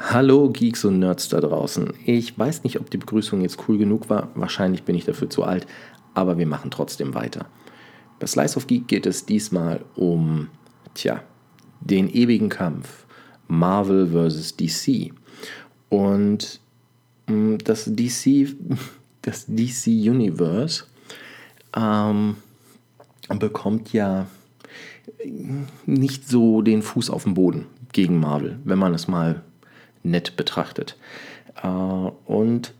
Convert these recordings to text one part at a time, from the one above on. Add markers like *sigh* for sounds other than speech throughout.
Hallo Geeks und Nerds da draußen. Ich weiß nicht, ob die Begrüßung jetzt cool genug war. Wahrscheinlich bin ich dafür zu alt, aber wir machen trotzdem weiter. Bei Slice of Geek geht es diesmal um, tja, den ewigen Kampf Marvel vs. DC. Und mm, das DC, *laughs* das DC Universe ähm, bekommt ja nicht so den Fuß auf den Boden gegen Marvel, wenn man es mal nett betrachtet. Äh, und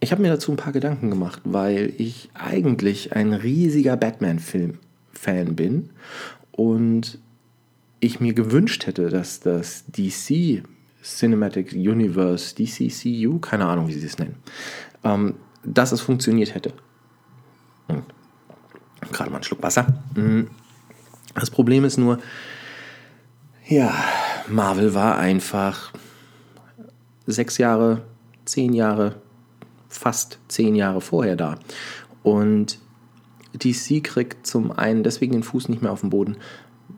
ich habe mir dazu ein paar Gedanken gemacht, weil ich eigentlich ein riesiger Batman-Film-Fan bin und ich mir gewünscht hätte, dass das DC Cinematic Universe, DCCU, keine Ahnung, wie sie es nennen, ähm, dass es funktioniert hätte. Hm. Gerade mal einen Schluck Wasser. Hm. Das Problem ist nur, ja, Marvel war einfach sechs Jahre, zehn Jahre, fast zehn Jahre vorher da. Und DC kriegt zum einen deswegen den Fuß nicht mehr auf den Boden,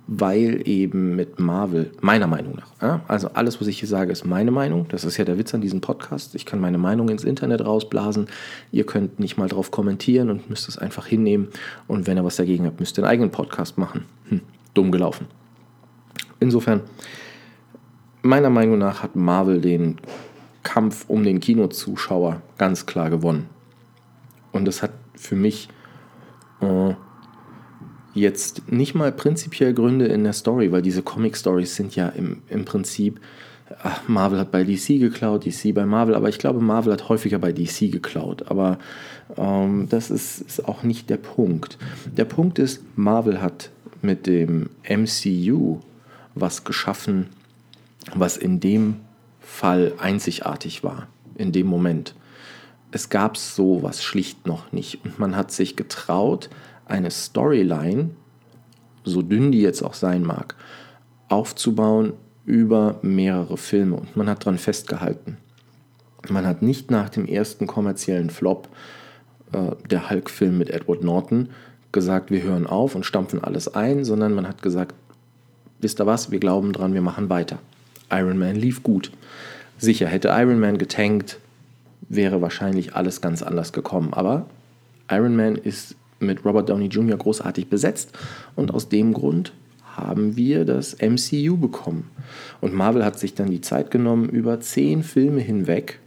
weil eben mit Marvel, meiner Meinung nach, also alles, was ich hier sage, ist meine Meinung. Das ist ja der Witz an diesem Podcast. Ich kann meine Meinung ins Internet rausblasen. Ihr könnt nicht mal drauf kommentieren und müsst es einfach hinnehmen. Und wenn ihr was dagegen habt, müsst ihr einen eigenen Podcast machen. Hm, dumm gelaufen. Insofern, meiner Meinung nach hat Marvel den Kampf um den Kinozuschauer ganz klar gewonnen. Und das hat für mich äh, jetzt nicht mal prinzipiell Gründe in der Story, weil diese Comic-Stories sind ja im, im Prinzip, ach, Marvel hat bei DC geklaut, DC bei Marvel, aber ich glaube, Marvel hat häufiger bei DC geklaut. Aber ähm, das ist, ist auch nicht der Punkt. Der Punkt ist, Marvel hat mit dem MCU was geschaffen, was in dem Fall einzigartig war, in dem Moment. Es gab sowas schlicht noch nicht und man hat sich getraut, eine Storyline, so dünn die jetzt auch sein mag, aufzubauen über mehrere Filme und man hat daran festgehalten. Man hat nicht nach dem ersten kommerziellen Flop, äh, der Hulk-Film mit Edward Norton, gesagt, wir hören auf und stampfen alles ein, sondern man hat gesagt, wisst ihr was, wir glauben dran, wir machen weiter. Iron Man lief gut. Sicher, hätte Iron Man getankt, wäre wahrscheinlich alles ganz anders gekommen. Aber Iron Man ist mit Robert Downey Jr. großartig besetzt und aus dem Grund haben wir das MCU bekommen. Und Marvel hat sich dann die Zeit genommen, über zehn Filme hinweg,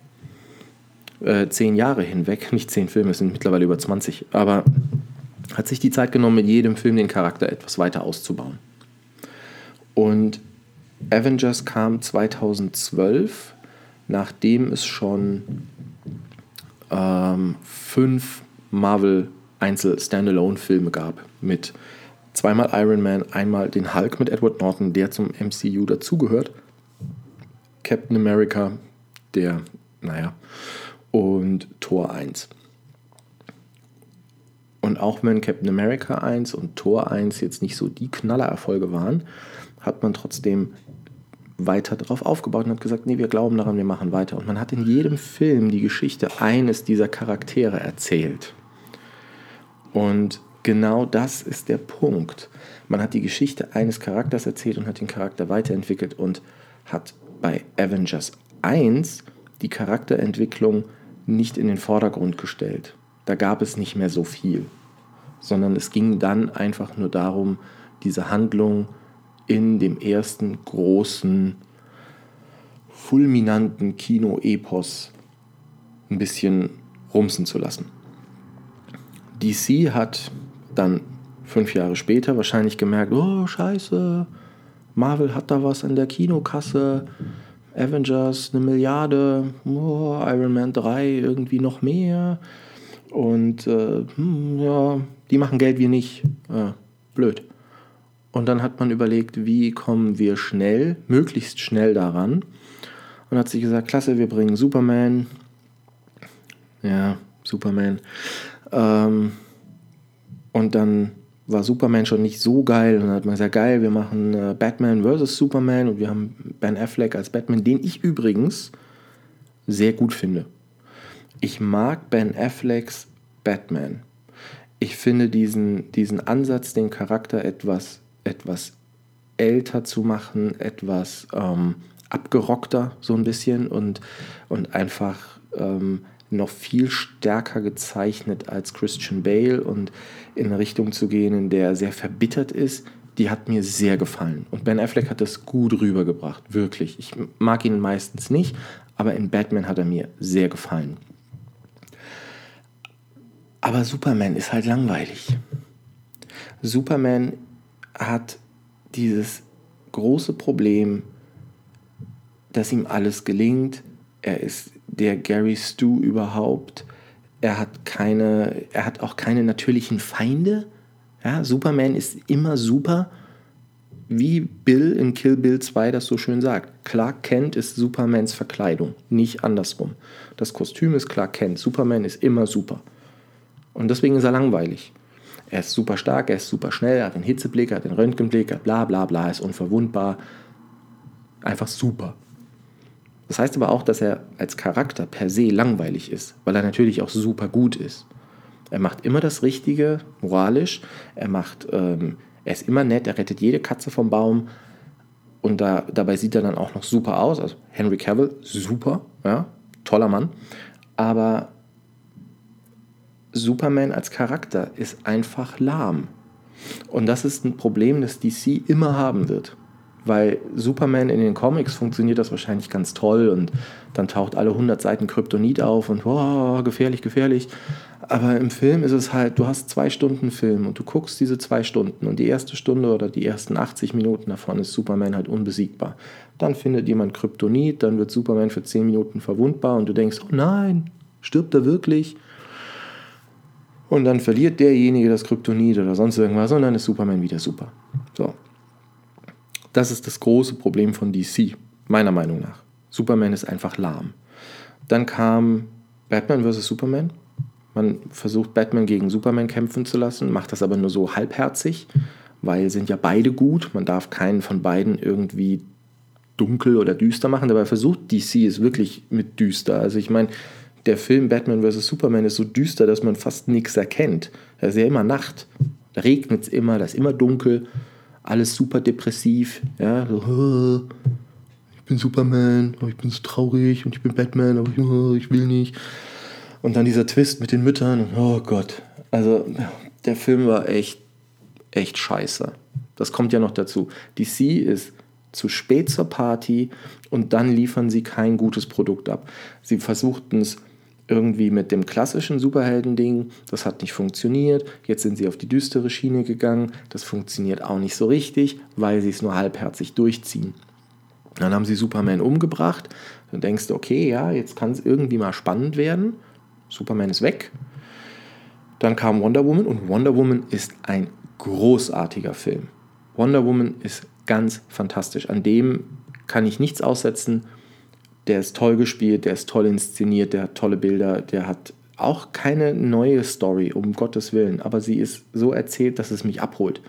äh, zehn Jahre hinweg, *laughs* nicht zehn Filme, es sind mittlerweile über 20, aber hat sich die Zeit genommen, mit jedem Film den Charakter etwas weiter auszubauen. Und Avengers kam 2012, nachdem es schon ähm, fünf Marvel Einzel-Standalone-Filme gab mit zweimal Iron Man, einmal den Hulk mit Edward Norton, der zum MCU dazugehört, Captain America, der, naja, und Thor 1. Und auch wenn Captain America 1 und Thor 1 jetzt nicht so die Knallererfolge waren, hat man trotzdem weiter darauf aufgebaut und hat gesagt, nee, wir glauben daran, wir machen weiter. Und man hat in jedem Film die Geschichte eines dieser Charaktere erzählt. Und genau das ist der Punkt. Man hat die Geschichte eines Charakters erzählt und hat den Charakter weiterentwickelt und hat bei Avengers 1 die Charakterentwicklung nicht in den Vordergrund gestellt. Da gab es nicht mehr so viel, sondern es ging dann einfach nur darum, diese Handlung in dem ersten großen, fulminanten Kino-Epos ein bisschen rumsen zu lassen. DC hat dann fünf Jahre später wahrscheinlich gemerkt, oh scheiße, Marvel hat da was an der Kinokasse, Avengers eine Milliarde, oh, Iron Man 3 irgendwie noch mehr und äh, hm, ja, die machen Geld wie nicht, äh, blöd. Und dann hat man überlegt, wie kommen wir schnell, möglichst schnell daran. Und hat sich gesagt, klasse, wir bringen Superman. Ja, Superman. Ähm, und dann war Superman schon nicht so geil. Und dann hat man gesagt, geil, wir machen äh, Batman vs. Superman und wir haben Ben Affleck als Batman, den ich übrigens sehr gut finde. Ich mag Ben Afflecks Batman. Ich finde diesen, diesen Ansatz, den Charakter etwas etwas älter zu machen, etwas ähm, abgerockter so ein bisschen und, und einfach ähm, noch viel stärker gezeichnet als Christian Bale und in eine Richtung zu gehen, in der er sehr verbittert ist, die hat mir sehr gefallen. Und Ben Affleck hat das gut rübergebracht, wirklich. Ich mag ihn meistens nicht, aber in Batman hat er mir sehr gefallen. Aber Superman ist halt langweilig. Superman hat dieses große Problem, dass ihm alles gelingt. Er ist der Gary Stu überhaupt. Er hat keine, er hat auch keine natürlichen Feinde. Ja, Superman ist immer super, wie Bill in Kill Bill 2 das so schön sagt. Clark Kent ist Supermans Verkleidung, nicht andersrum. Das Kostüm ist Clark Kent. Superman ist immer super. Und deswegen ist er langweilig. Er ist super stark, er ist super schnell, er hat den Hitzeblick, er hat den Röntgenblick, bla bla bla, ist unverwundbar. Einfach super. Das heißt aber auch, dass er als Charakter per se langweilig ist, weil er natürlich auch super gut ist. Er macht immer das Richtige, moralisch. Er macht, ähm, er ist immer nett, er rettet jede Katze vom Baum. Und da, dabei sieht er dann auch noch super aus. Also Henry Cavill, super, ja, toller Mann. Aber Superman als Charakter ist einfach lahm. Und das ist ein Problem, das DC immer haben wird. Weil Superman in den Comics funktioniert das wahrscheinlich ganz toll und dann taucht alle 100 Seiten Kryptonit auf und oh, gefährlich, gefährlich. Aber im Film ist es halt, du hast zwei Stunden Film und du guckst diese zwei Stunden und die erste Stunde oder die ersten 80 Minuten davon ist Superman halt unbesiegbar. Dann findet jemand Kryptonit, dann wird Superman für 10 Minuten verwundbar und du denkst, oh nein, stirbt er wirklich? Und dann verliert derjenige das Kryptonit oder sonst irgendwas und dann ist Superman wieder super. So, das ist das große Problem von DC, meiner Meinung nach. Superman ist einfach lahm. Dann kam Batman vs. Superman. Man versucht Batman gegen Superman kämpfen zu lassen, macht das aber nur so halbherzig, weil sind ja beide gut. Man darf keinen von beiden irgendwie dunkel oder düster machen. Dabei versucht DC es wirklich mit düster. Also ich meine, der Film Batman vs. Superman ist so düster, dass man fast nichts erkennt. Da ist ja immer Nacht. Da regnet es immer, da ist immer dunkel alles super depressiv. Ja, so, ich bin Superman, aber ich bin so traurig und ich bin Batman, aber ich, ich will nicht. Und dann dieser Twist mit den Müttern. Oh Gott. Also der Film war echt, echt scheiße. Das kommt ja noch dazu. DC ist zu spät zur Party und dann liefern sie kein gutes Produkt ab. Sie versuchten es irgendwie mit dem klassischen Superhelden-Ding. Das hat nicht funktioniert. Jetzt sind sie auf die düstere Schiene gegangen. Das funktioniert auch nicht so richtig, weil sie es nur halbherzig durchziehen. Dann haben sie Superman umgebracht. Dann denkst du, okay, ja, jetzt kann es irgendwie mal spannend werden. Superman ist weg. Dann kam Wonder Woman und Wonder Woman ist ein großartiger Film. Wonder Woman ist ganz fantastisch. An dem kann ich nichts aussetzen der ist toll gespielt, der ist toll inszeniert, der hat tolle Bilder, der hat auch keine neue Story, um Gottes Willen, aber sie ist so erzählt, dass es mich abholt.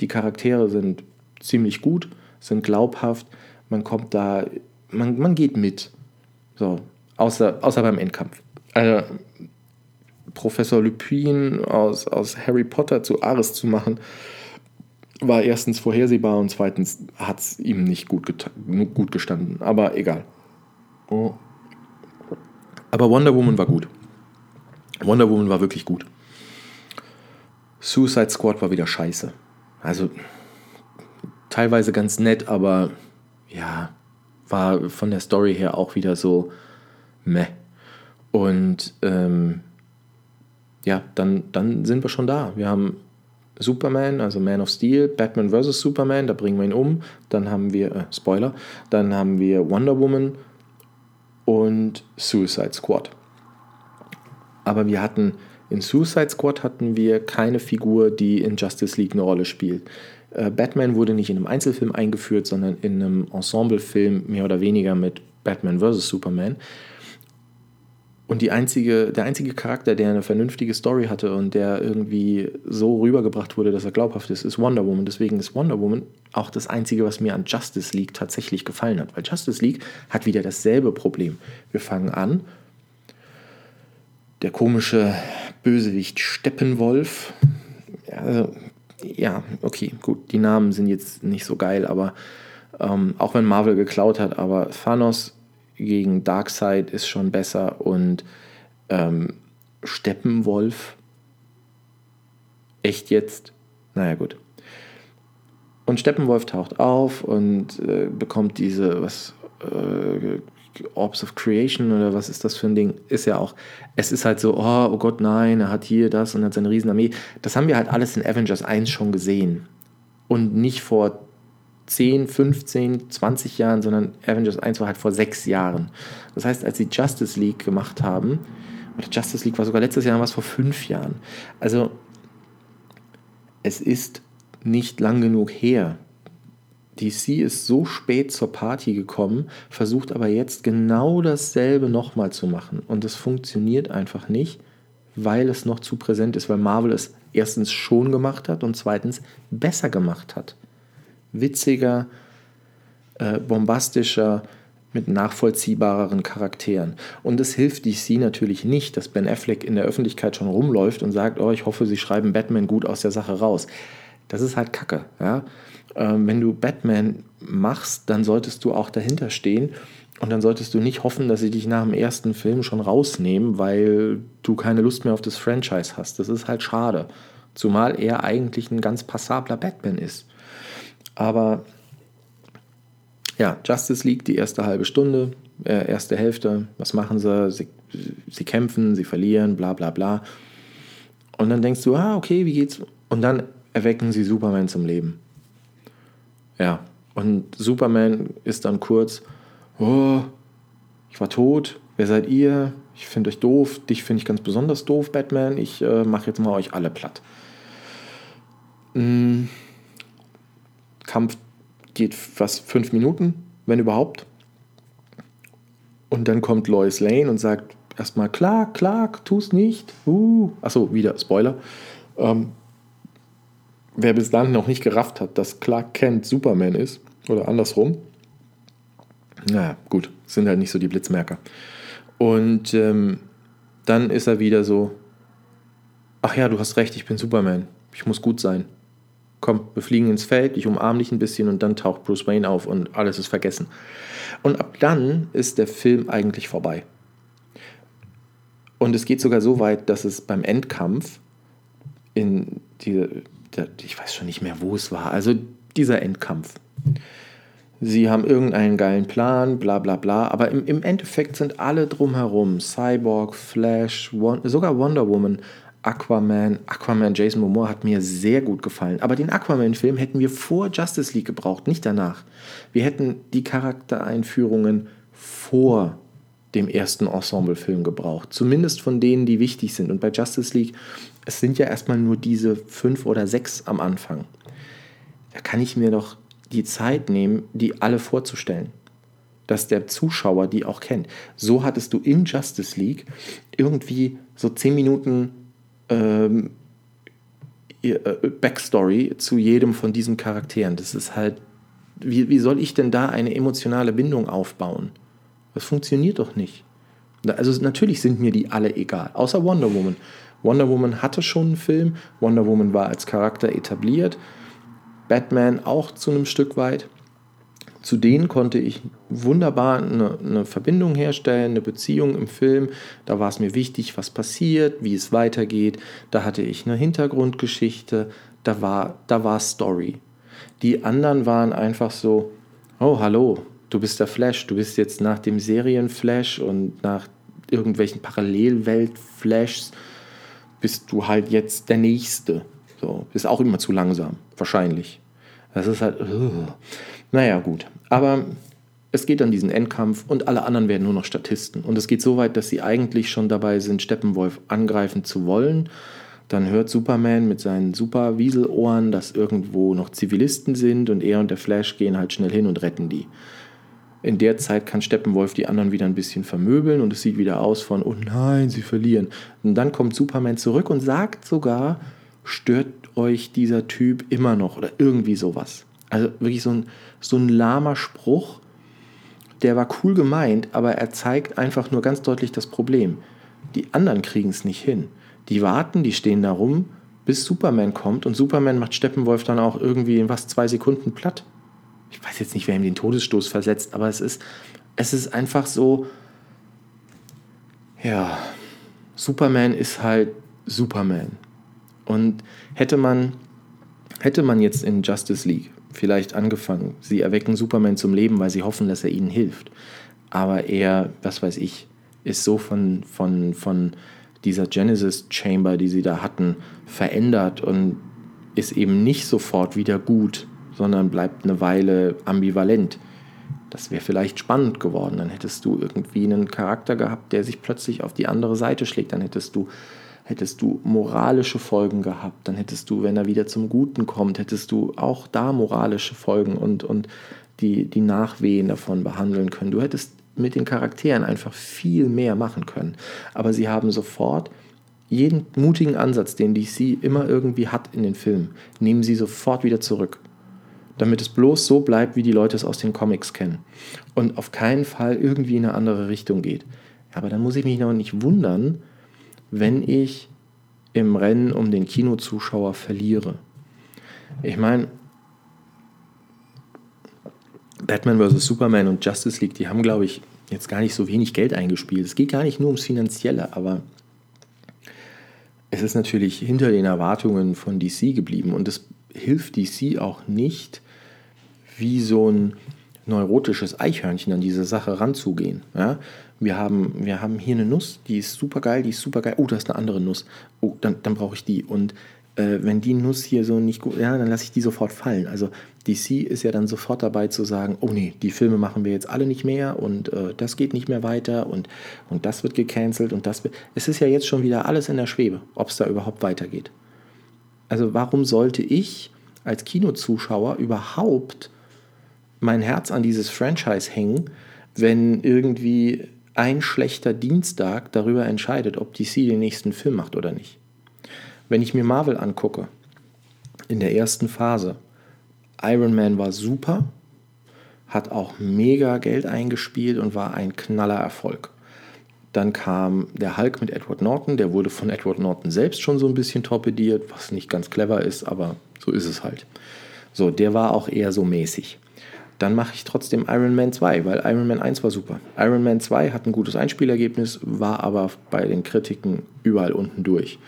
Die Charaktere sind ziemlich gut, sind glaubhaft, man kommt da, man, man geht mit. So, außer, außer beim Endkampf. Also, Professor Lupin aus, aus Harry Potter zu Ares zu machen, war erstens vorhersehbar und zweitens hat es ihm nicht gut, gut gestanden. Aber egal. Aber Wonder Woman war gut. Wonder Woman war wirklich gut. Suicide Squad war wieder scheiße. Also teilweise ganz nett, aber ja, war von der Story her auch wieder so meh. Und ähm, ja, dann, dann sind wir schon da. Wir haben Superman, also Man of Steel, Batman vs. Superman, da bringen wir ihn um. Dann haben wir, äh, Spoiler, dann haben wir Wonder Woman, und Suicide Squad. Aber wir hatten in Suicide Squad hatten wir keine Figur, die in Justice League eine Rolle spielt. Äh, Batman wurde nicht in einem Einzelfilm eingeführt, sondern in einem Ensemblefilm mehr oder weniger mit Batman vs. Superman. Und die einzige, der einzige Charakter, der eine vernünftige Story hatte und der irgendwie so rübergebracht wurde, dass er glaubhaft ist, ist Wonder Woman. Deswegen ist Wonder Woman auch das Einzige, was mir an Justice League tatsächlich gefallen hat. Weil Justice League hat wieder dasselbe Problem. Wir fangen an, der komische Bösewicht Steppenwolf. Also, ja, okay, gut, die Namen sind jetzt nicht so geil, aber Ähm, auch wenn Marvel geklaut hat, aber Thanos gegen Darkseid ist schon besser und ähm, Steppenwolf. Echt jetzt? Naja, gut. Und Steppenwolf taucht auf und äh, bekommt diese, was, äh, Orbs of Creation oder was ist das für ein Ding? Ist ja auch, es ist halt so, oh, oh Gott, nein, er hat hier das und hat seine Riesenarmee. Das haben wir halt alles in Avengers 1 schon gesehen. Und nicht vor 10, 15, 20 Jahren, sondern Avengers 1 war halt vor sechs Jahren. Das heißt, als sie Justice League gemacht haben, oder Justice League war sogar letztes Jahr, war es vor fünf Jahren. Also, es ist nicht lang genug her. DC ist so spät zur Party gekommen, versucht aber jetzt genau dasselbe nochmal zu machen. Und es funktioniert einfach nicht, weil es noch zu präsent ist, weil Marvel es erstens schon gemacht hat und zweitens besser gemacht hat. Witziger, äh, bombastischer, mit nachvollziehbareren Charakteren. Und es hilft DC natürlich nicht, dass Ben Affleck in der Öffentlichkeit schon rumläuft und sagt, oh, ich hoffe, Sie schreiben Batman gut aus der Sache raus. Das ist halt Kacke. Ja? Ähm, wenn du Batman machst, dann solltest du auch dahinter stehen und dann solltest du nicht hoffen, dass sie dich nach dem ersten Film schon rausnehmen, weil du keine Lust mehr auf das Franchise hast. Das ist halt schade. Zumal er eigentlich ein ganz passabler Batman ist. Aber ja, Justice League, die erste halbe Stunde, äh, erste Hälfte, was machen sie? sie? Sie kämpfen, sie verlieren, bla bla bla. Und dann denkst du, ah, okay, wie geht's? Und dann erwecken sie Superman zum Leben. Ja, und Superman ist dann kurz, oh, ich war tot, wer seid ihr? Ich finde euch doof, dich finde ich ganz besonders doof, Batman, ich äh, mache jetzt mal euch alle platt. Mhm. Kampf geht fast fünf Minuten, wenn überhaupt. Und dann kommt Lois Lane und sagt erstmal, klar, klar, tu's nicht. Uh. Achso, wieder Spoiler. Ähm, wer bis dann noch nicht gerafft hat, dass Clark Kent Superman ist, oder andersrum, naja, gut, sind halt nicht so die Blitzmerker. Und ähm, dann ist er wieder so, ach ja, du hast recht, ich bin Superman, ich muss gut sein. Komm, wir fliegen ins Feld, ich umarme dich ein bisschen und dann taucht Bruce Wayne auf und alles ist vergessen. Und ab dann ist der Film eigentlich vorbei. Und es geht sogar so weit, dass es beim Endkampf in die, ich weiß schon nicht mehr, wo es war. Also dieser Endkampf. Sie haben irgendeinen geilen Plan, bla bla bla, aber im, im Endeffekt sind alle drumherum, Cyborg, Flash, Won sogar Wonder Woman, Aquaman, Aquaman, Jason Momoa hat mir sehr gut gefallen. Aber den Aquaman-Film hätten wir vor Justice League gebraucht, nicht danach. Wir hätten die Charaktereinführungen vor dem ersten Ensemble-Film gebraucht. Zumindest von denen, die wichtig sind. Und bei Justice League es sind ja erstmal nur diese fünf oder sechs am Anfang. Da kann ich mir doch die Zeit nehmen, die alle vorzustellen. Dass der Zuschauer die auch kennt. So hattest du in Justice League irgendwie so zehn Minuten ähm, äh, Backstory zu jedem von diesen Charakteren. Das ist halt, wie, wie soll ich denn da eine emotionale Bindung aufbauen? Das funktioniert doch nicht. Also natürlich sind mir die alle egal, außer Wonder Woman. Wonder Woman hatte schon einen Film, Wonder Woman war als Charakter etabliert, Batman auch zu einem Stück weit. Zu denen konnte ich wunderbar eine, eine, Verbindung herstellen, eine Beziehung im Film. Da war es mir wichtig, was passiert, wie es weitergeht. Da hatte ich eine Hintergrundgeschichte, da war, da war Story. Die anderen waren einfach so, oh hallo, du bist der Flash, du bist jetzt nach dem Serienflash und nach irgendwelchen Parallelwelt-Flashs bist du halt jetzt der Nächste. So, ist auch immer zu langsam, wahrscheinlich. Das ist halt, uh. Naja, gut. Aber es geht an diesen Endkampf und alle anderen werden nur noch Statisten. Und es geht so weit, dass sie eigentlich schon dabei sind, Steppenwolf angreifen zu wollen. Dann hört Superman mit seinen super Wieselohren, dass irgendwo noch Zivilisten sind und er und der Flash gehen halt schnell hin und retten die. In der Zeit kann Steppenwolf die anderen wieder ein bisschen vermöbeln und es sieht wieder aus von, oh nein, sie verlieren. Und dann kommt Superman zurück und sagt sogar, stört euch dieser Typ immer noch oder irgendwie sowas. Also wirklich so ein, so ein lahmer Spruch, der war cool gemeint, aber er zeigt einfach nur ganz deutlich das Problem. Die anderen kriegen es nicht hin. Die warten, die stehen da rum, bis Superman kommt und Superman macht Steppenwolf dann auch irgendwie in was zwei Sekunden platt. ich weiß jetzt nicht, wer ihm den Todesstoß versetzt, aber es ist, es ist einfach so, ja, Superman ist halt Superman. Und hätte man, hätte man jetzt in Justice League vielleicht angefangen, sie erwecken Superman zum Leben, weil sie hoffen, dass er ihnen hilft. Aber er, was weiß ich, ist so von, von, von dieser Genesis Chamber, die sie da hatten, verändert und ist eben nicht sofort wieder gut, sondern bleibt eine Weile ambivalent. Das wäre vielleicht spannend geworden. Dann hättest du irgendwie einen Charakter gehabt, der sich plötzlich auf die andere Seite schlägt. Dann hättest du, hättest du moralische Folgen gehabt. Dann hättest du, wenn er wieder zum Guten kommt, hättest du auch da moralische Folgen und, und die, die Nachwehen davon behandeln können. Du hättest mit den Charakteren einfach viel mehr machen können. Aber sie haben sofort jeden mutigen Ansatz, den DC immer irgendwie hat in den Filmen, nehmen sie sofort wieder zurück. Damit es bloß so bleibt, wie die Leute es aus den Comics kennen. Und auf keinen Fall irgendwie in eine andere Richtung geht. Aber dann muss ich mich noch nicht wundern, wenn ich im Rennen um den Kinozuschauer verliere. Ich meine, Batman vs. Superman und Justice League, die haben, glaube ich, jetzt gar nicht so wenig Geld eingespielt. Es geht gar nicht nur ums Finanzielle, aber es ist natürlich hinter den Erwartungen von DC geblieben und es hilft DC auch nicht, wie so ein neurotisches Eichhörnchen an diese Sache ranzugehen. Ja? Wir, haben, wir haben hier eine Nuss, die ist super geil, die ist super geil. Oh, da ist eine andere Nuss. Oh, dann, dann brauche ich die. Und äh, wenn die Nuss hier so nicht gut, ja, dann lasse ich die sofort fallen. Also DC ist ja dann sofort dabei zu sagen, oh nee, die Filme machen wir jetzt alle nicht mehr und äh, das geht nicht mehr weiter und, und das wird gecancelt und das wird. Es ist ja jetzt schon wieder alles in der Schwebe, ob es da überhaupt weitergeht. Also warum sollte ich als Kinozuschauer überhaupt mein Herz an dieses Franchise hängen, wenn irgendwie ein schlechter Dienstag darüber entscheidet, ob DC den nächsten Film macht oder nicht? Wenn ich mir Marvel angucke, in der ersten Phase, Iron Man war super, hat auch mega Geld eingespielt und war ein knaller Erfolg. Dann kam der Hulk mit Edward Norton, der wurde von Edward Norton selbst schon so ein bisschen torpediert, was nicht ganz clever ist, aber so ist es halt. So, der war auch eher so mäßig. Dann mache ich trotzdem Iron Man 2, weil Iron Man 1 war super. Iron Man 2 hat ein gutes Einspielergebnis, war aber bei den Kritiken überall unten durch.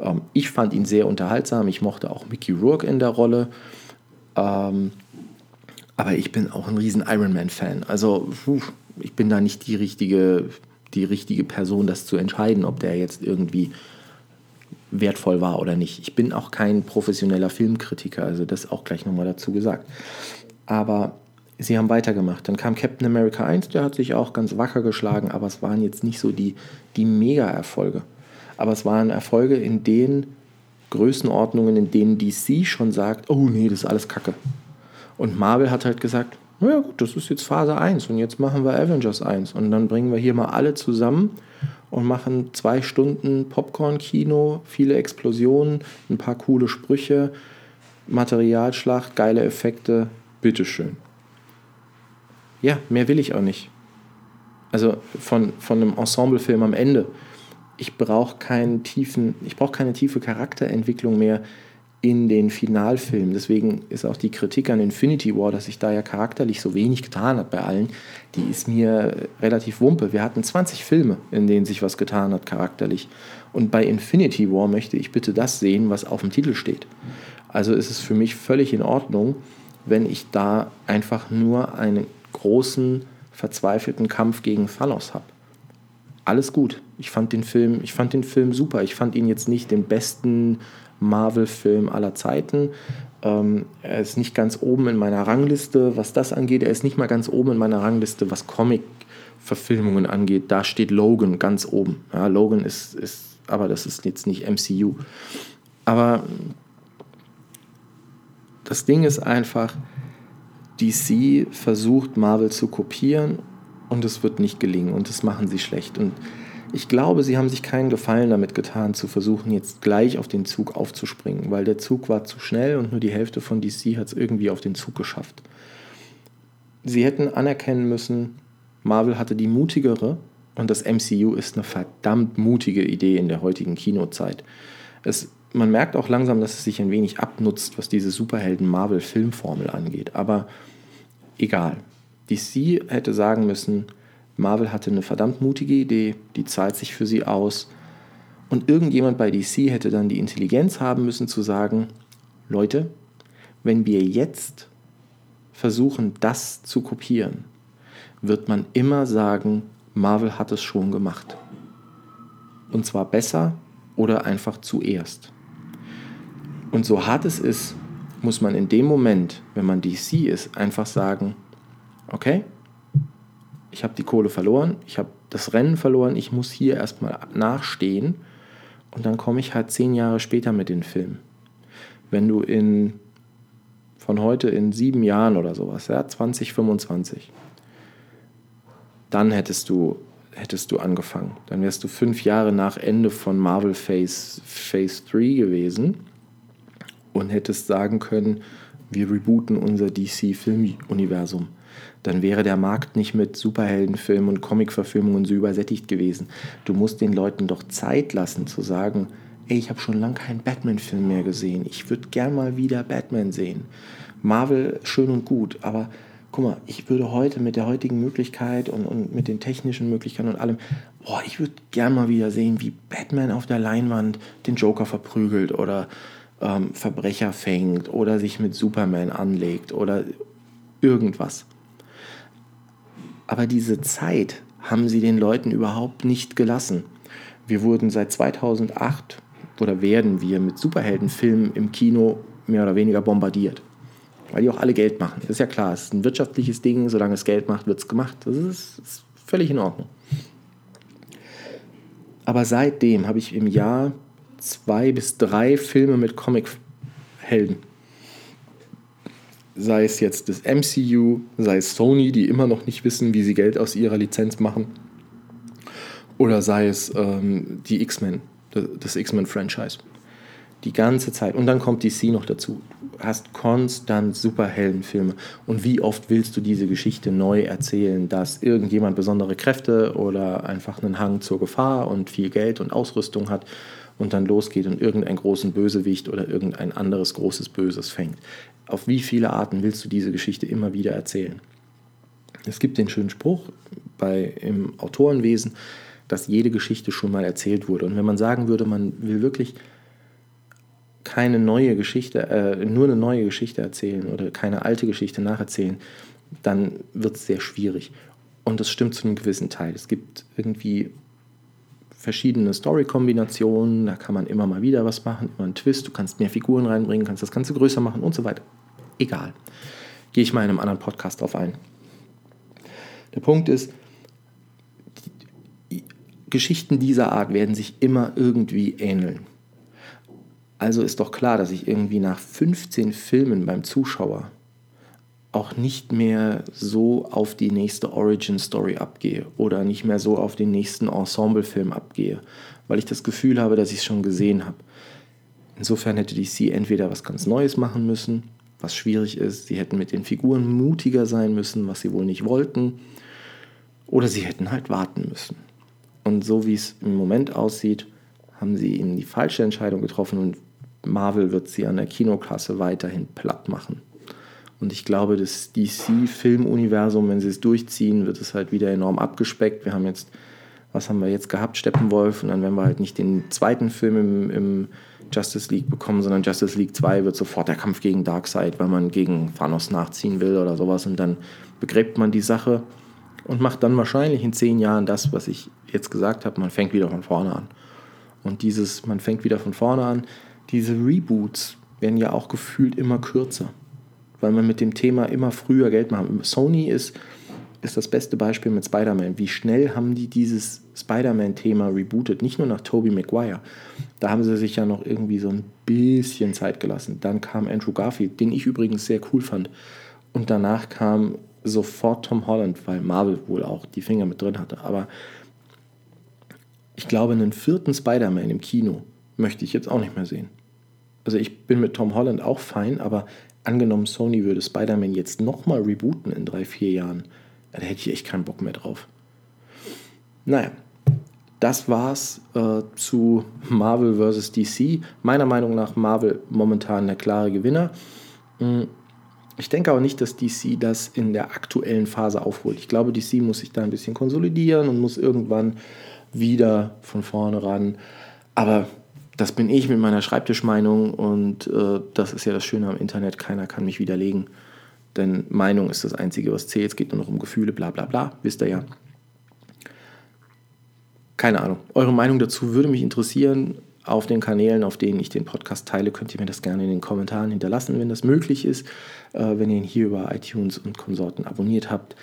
Ähm, ich fand ihn sehr unterhaltsam. Ich mochte auch Mickey Rourke in der Rolle. Ähm, aber ich bin auch ein riesen Iron Man-Fan. Also ich bin da nicht die richtige, die richtige Person, das zu entscheiden, ob der jetzt irgendwie wertvoll war oder nicht. Ich bin auch kein professioneller Filmkritiker, also das auch gleich nochmal dazu gesagt. Aber sie haben weitergemacht. Dann kam Captain America 1, der hat sich auch ganz wacker geschlagen, aber es waren jetzt nicht so die, die Mega-Erfolge aber es waren Erfolge in den Größenordnungen, in denen DC schon sagt, oh nee, das ist alles Kacke. Und Marvel hat halt gesagt, naja gut, das ist jetzt Phase 1 und jetzt machen wir Avengers 1 und dann bringen wir hier mal alle zusammen und machen zwei Stunden Popcorn-Kino, viele Explosionen, ein paar coole Sprüche, Materialschlacht, geile Effekte, bitteschön. Ja, mehr will ich auch nicht. Also von, von einem Ensemblefilm am Ende ich brauche keinen tiefen, ich brauche keine tiefe Charakterentwicklung mehr in den Finalfilmen. Deswegen ist auch die Kritik an Infinity War, dass sich da ja charakterlich so wenig getan hat bei allen, die ist mir relativ wumpe. Wir hatten 20 Filme, in denen sich was getan hat charakterlich. Und bei Infinity War möchte ich bitte das sehen, was auf dem Titel steht. Also ist es für mich völlig in Ordnung, wenn ich da einfach nur einen großen, verzweifelten Kampf gegen Thanos habe alles gut. Ich fand den Film, ich fand den Film super. Ich fand ihn jetzt nicht den besten Marvel-Film aller Zeiten. Ähm, er ist nicht ganz oben in meiner Rangliste, was das angeht. Er ist nicht mal ganz oben in meiner Rangliste, was Comic-Verfilmungen angeht. Da steht Logan ganz oben. Ja, Logan ist, ist, aber das ist jetzt nicht MCU. Aber das Ding ist einfach, DC versucht Marvel zu kopieren und es wird nicht gelingen und das machen sie schlecht. Und ich glaube, sie haben sich keinen Gefallen damit getan, zu versuchen, jetzt gleich auf den Zug aufzuspringen, weil der Zug war zu schnell und nur die Hälfte von DC hat es irgendwie auf den Zug geschafft. Sie hätten anerkennen müssen, Marvel hatte die mutigere und das MCU ist eine verdammt mutige Idee in der heutigen Kinozeit. Es, man merkt auch langsam, dass es sich ein wenig abnutzt, was diese Superhelden-Marvel-Filmformel angeht. Aber egal. DC hätte sagen müssen, Marvel hatte eine verdammt mutige Idee, die zahlt sich für sie aus. Und irgendjemand bei DC hätte dann die Intelligenz haben müssen zu sagen, Leute, wenn wir jetzt versuchen, das zu kopieren, wird man immer sagen, Marvel hat es schon gemacht. Und zwar besser oder einfach zuerst. Und so hart es ist, muss man in dem Moment, wenn man DC ist, einfach sagen, okay, ich habe die Kohle verloren, ich habe das Rennen verloren, ich muss hier erstmal nachstehen und dann komme ich halt zehn Jahre später mit den Filmen. Wenn du in von heute in sieben Jahren oder sowas, ja, 2025, dann hättest du, hättest du angefangen. Dann wärst du fünf Jahre nach Ende von Marvel Phase, Phase 3 gewesen und hättest sagen können, wir rebooten unser DC-Filmuniversum dann wäre der Markt nicht mit Superheldenfilmen und Comicverfilmungen so übersättigt gewesen. Du musst den Leuten doch Zeit lassen zu sagen, ey, ich habe schon lange keinen Batman-Film mehr gesehen. Ich würde gern mal wieder Batman sehen. Marvel schön und gut, aber guck mal, ich würde heute mit der heutigen Möglichkeit und, und mit den technischen Möglichkeiten und allem, boah, ich würde gern mal wieder sehen, wie Batman auf der Leinwand den Joker verprügelt oder ähm, Verbrecher fängt oder sich mit Superman anlegt oder irgendwas. Aber diese Zeit haben sie den Leuten überhaupt nicht gelassen. Wir wurden seit 2008 oder werden wir mit Superheldenfilmen im Kino mehr oder weniger bombardiert. Weil die auch alle Geld machen. Das ist ja klar, es ist ein wirtschaftliches Ding, solange es Geld macht, wird es gemacht. Das ist, ist völlig in Ordnung. Aber seitdem habe ich im Jahr zwei bis drei Filme mit Comichelden sei es jetzt das MCU, sei es Sony, die immer noch nicht wissen, wie sie Geld aus ihrer Lizenz machen, oder sei es ähm, die X-Men, das X-Men-Franchise. Die ganze Zeit. Und dann kommt DC noch dazu. Du hast konstant Superheldenfilme. Und wie oft willst du diese Geschichte neu erzählen, dass irgendjemand besondere Kräfte oder einfach einen Hang zur Gefahr und viel Geld und Ausrüstung hat und dann losgeht und irgendeinen großen Bösewicht oder irgendein anderes großes Böses fängt auf wie viele Arten willst du diese Geschichte immer wieder erzählen? Es gibt den schönen Spruch bei, im Autorenwesen, dass jede Geschichte schon mal erzählt wurde. Und wenn man sagen würde, man will wirklich keine neue Geschichte, äh, nur eine neue Geschichte erzählen oder keine alte Geschichte nacherzählen, dann wird es sehr schwierig. Und das stimmt zu einem gewissen Teil. Es gibt irgendwie verschiedene Story-Kombinationen, da kann man immer mal wieder was machen, immer einen Twist, du kannst mehr Figuren reinbringen, kannst das Ganze größer machen und so weiter egal. Gehe ich mal in einem anderen Podcast drauf ein. Der Punkt ist, Geschichten dieser Art werden sich immer irgendwie ähneln. Also ist doch klar, dass ich irgendwie nach 15 Filmen beim Zuschauer auch nicht mehr so auf die nächste Origin Story abgehe oder nicht mehr so auf den nächsten Ensemble-Film abgehe, weil ich das Gefühl habe, dass ich es schon gesehen habe. Insofern hätte DC entweder was ganz Neues machen müssen was schwierig ist. Sie hätten mit den Figuren mutiger sein müssen, was sie wohl nicht wollten. Oder sie hätten halt warten müssen. Und so wie es im Moment aussieht, haben sie ihnen die falsche Entscheidung getroffen und Marvel wird sie an der Kinokasse weiterhin platt machen. Und ich glaube, das DC-Filmuniversum, wenn sie es durchziehen, wird es halt wieder enorm abgespeckt. Wir haben jetzt, was haben wir jetzt gehabt? Steppenwolf. Und dann werden wir halt nicht den zweiten Film im, im Justice League bekommen, sondern Justice League 2 wird sofort der Kampf gegen Darkseid, weil man gegen Thanos nachziehen will oder sowas. Und dann begräbt man die Sache und macht dann wahrscheinlich in zehn Jahren das, was ich jetzt gesagt habe, man fängt wieder von vorne an. Und dieses, man fängt wieder von vorne an, diese Reboots werden ja auch gefühlt immer kürzer, weil man mit dem Thema immer früher Geld macht. Sony ist ist das beste Beispiel mit Spider-Man. Wie schnell haben die dieses Spider-Man-Thema rebootet? Nicht nur nach Tobey Maguire. Da haben sie sich ja noch irgendwie so ein bisschen Zeit gelassen. Dann kam Andrew Garfield, den ich übrigens sehr cool fand. Und danach kam sofort Tom Holland, weil Marvel wohl auch die Finger mit drin hatte. Aber ich glaube, einen vierten Spider-Man im Kino möchte ich jetzt auch nicht mehr sehen. Also ich bin mit Tom Holland auch fein, aber angenommen, Sony würde Spider-Man jetzt nochmal rebooten in drei, vier Jahren, da hätte ich echt keinen Bock mehr drauf. Naja, das war's äh, zu Marvel vs. DC. Meiner Meinung nach Marvel momentan der klare Gewinner. Hm, ich denke auch nicht, dass DC das in der aktuellen Phase aufholt. Ich glaube, DC muss sich da ein bisschen konsolidieren und muss irgendwann wieder von vorne ran. Aber das bin ich mit meiner Schreibtischmeinung und äh, das ist ja das Schöne am Internet. Keiner kann mich widerlegen. Denn Meinung ist das Einzige, was zählt. Es geht nur noch um Gefühle, bla bla bla. Wisst ihr ja. Keine Ahnung. Eure Meinung dazu würde mich interessieren. Auf den Kanälen, auf denen ich den Podcast teile, könnt ihr mir das gerne in den Kommentaren hinterlassen, wenn das möglich ist. Äh, wenn ihr ihn hier über iTunes und Konsorten abonniert habt,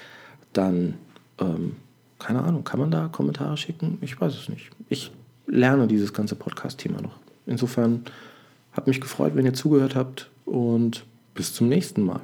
dann, ähm, keine Ahnung, kann man da Kommentare schicken? Ich weiß es nicht. Ich lerne dieses ganze Podcast-Thema noch. Insofern hat mich gefreut, wenn ihr zugehört habt und bis zum nächsten Mal.